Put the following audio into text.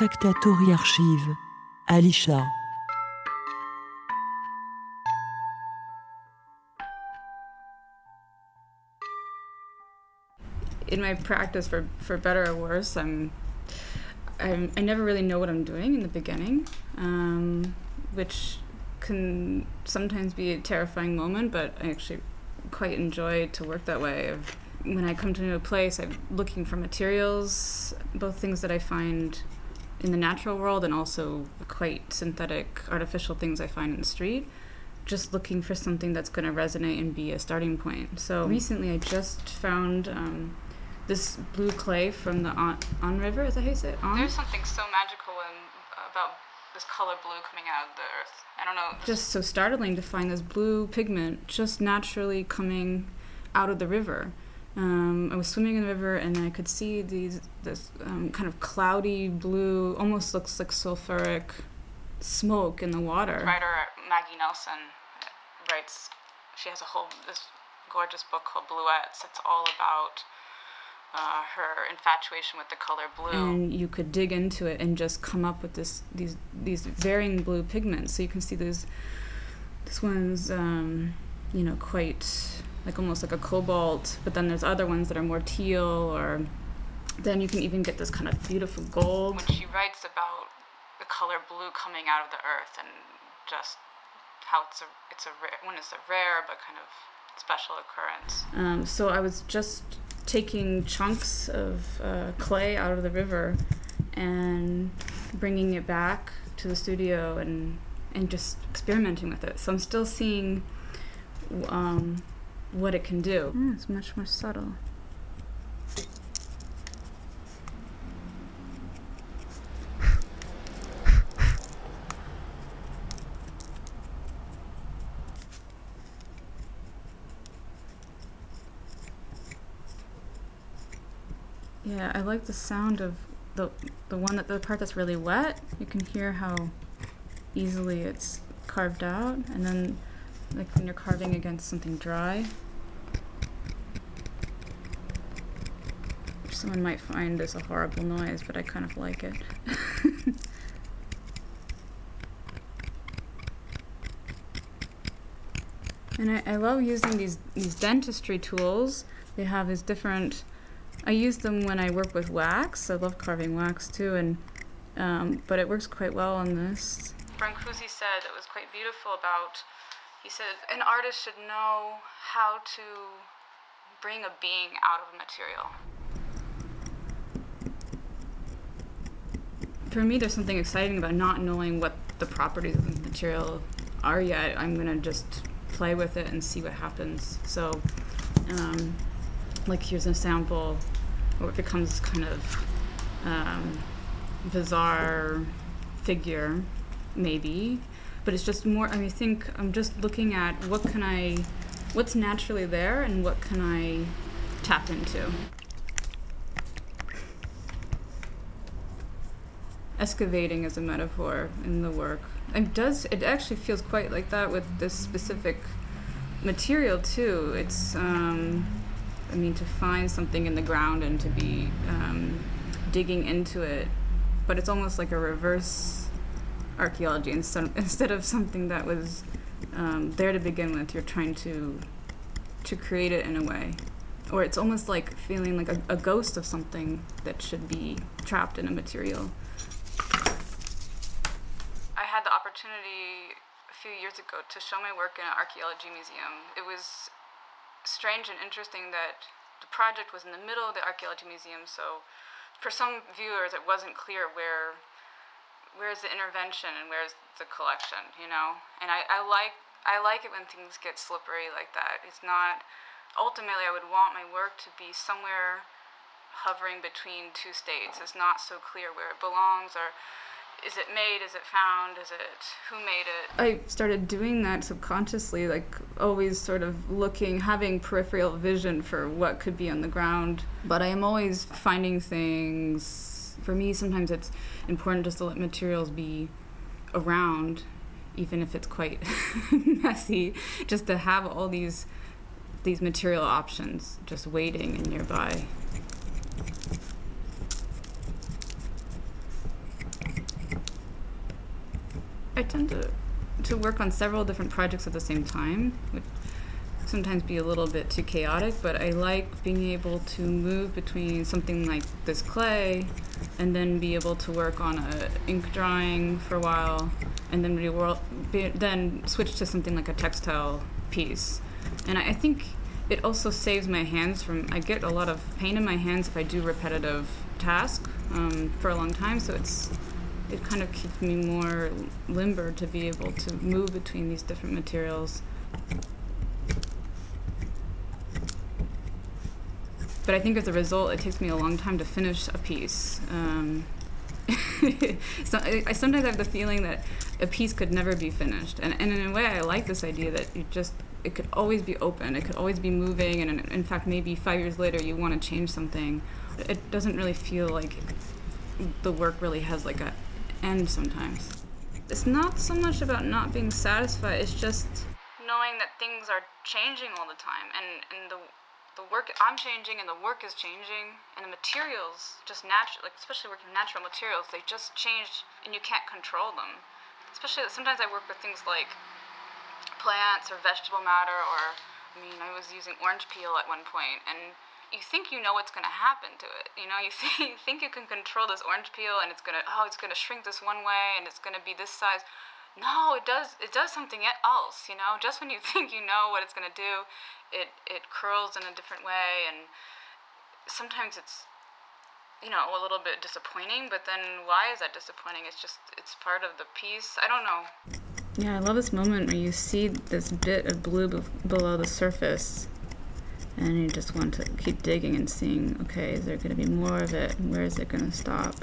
Archive, Alisha. in my practice, for for better or worse, I'm, I'm I never really know what I'm doing in the beginning, um, which can sometimes be a terrifying moment. But I actually quite enjoy to work that way. When I come to a new place, I'm looking for materials, both things that I find in the natural world and also quite synthetic, artificial things I find in the street. Just looking for something that's going to resonate and be a starting point. So recently, I just found um, this blue clay from the On, On River. Is that how you say it? On? There's something so magical in, about this color blue coming out of the earth. I don't know. Just so startling to find this blue pigment just naturally coming out of the river. Um, I was swimming in the river and I could see these this um, kind of cloudy blue, almost looks like sulfuric smoke in the water. Writer Maggie Nelson writes. She has a whole this gorgeous book called Bluets. It's all about uh, her infatuation with the color blue. and you could dig into it and just come up with this these these varying blue pigments. So you can see these this one's um, you know quite like almost like a cobalt, but then there's other ones that are more teal, or then you can even get this kind of beautiful gold. When she writes about the color blue coming out of the earth and just how it's a it's a rare when it's a rare but kind of special occurrence. Um, so I was just taking chunks of uh, clay out of the river and bringing it back to the studio and and just experimenting with it. So I'm still seeing um, what it can do. Mm, it's much more subtle. Yeah, I like the sound of the the one that the part that's really wet. You can hear how easily it's carved out, and then like when you're carving against something dry, which someone might find is a horrible noise, but I kind of like it. and I, I love using these these dentistry tools. They have these different. I use them when I work with wax. I love carving wax too, and um, but it works quite well on this. Frank Brancusi said it was quite beautiful about. He said an artist should know how to bring a being out of a material. For me, there's something exciting about not knowing what the properties of the material are yet. I'm gonna just play with it and see what happens. So, um, like here's a sample, or it becomes kind of um, bizarre figure, maybe. But it's just more. I mean, think I'm just looking at what can I, what's naturally there, and what can I tap into. excavating as a metaphor in the work. It does. It actually feels quite like that with this specific material too. It's. Um, I mean, to find something in the ground and to be um, digging into it, but it's almost like a reverse archaeology instead instead of something that was um, there to begin with. You're trying to to create it in a way, or it's almost like feeling like a, a ghost of something that should be trapped in a material. I had the opportunity a few years ago to show my work in an archaeology museum. It was strange and interesting that the project was in the middle of the archaeology museum, so for some viewers it wasn't clear where where's the intervention and where's the collection, you know? And I, I like I like it when things get slippery like that. It's not ultimately I would want my work to be somewhere hovering between two states. It's not so clear where it belongs or is it made? Is it found? Is it who made it? I started doing that subconsciously, like always sort of looking, having peripheral vision for what could be on the ground. But I am always finding things for me sometimes it's important just to let materials be around even if it's quite messy just to have all these these material options just waiting and nearby. I tend to to work on several different projects at the same time, which sometimes be a little bit too chaotic, but I like being able to move between something like this clay and then be able to work on a ink drawing for a while and then be, then switch to something like a textile piece. And I, I think it also saves my hands from I get a lot of pain in my hands if I do repetitive tasks um, for a long time, so it's it kind of keeps me more limber to be able to move between these different materials. But I think as a result, it takes me a long time to finish a piece. Um, so I, I, sometimes have the feeling that a piece could never be finished, and, and in a way, I like this idea that you just it could always be open, it could always be moving, and in, in fact, maybe five years later, you want to change something. It doesn't really feel like the work really has like a end sometimes. It's not so much about not being satisfied; it's just knowing that things are changing all the time, and and the the work I'm changing and the work is changing and the materials just natural like especially working with natural materials they just change and you can't control them. Especially sometimes I work with things like plants or vegetable matter or I mean I was using orange peel at one point and you think you know what's going to happen to it you know? You think, you think you can control this orange peel and it's going to oh it's going to shrink this one way and it's going to be this size no it does it does something else you know just when you think you know what it's going to do it it curls in a different way, and sometimes it's you know a little bit disappointing. But then why is that disappointing? It's just it's part of the piece. I don't know. Yeah, I love this moment where you see this bit of blue be- below the surface, and you just want to keep digging and seeing. Okay, is there going to be more of it? Where is it going to stop?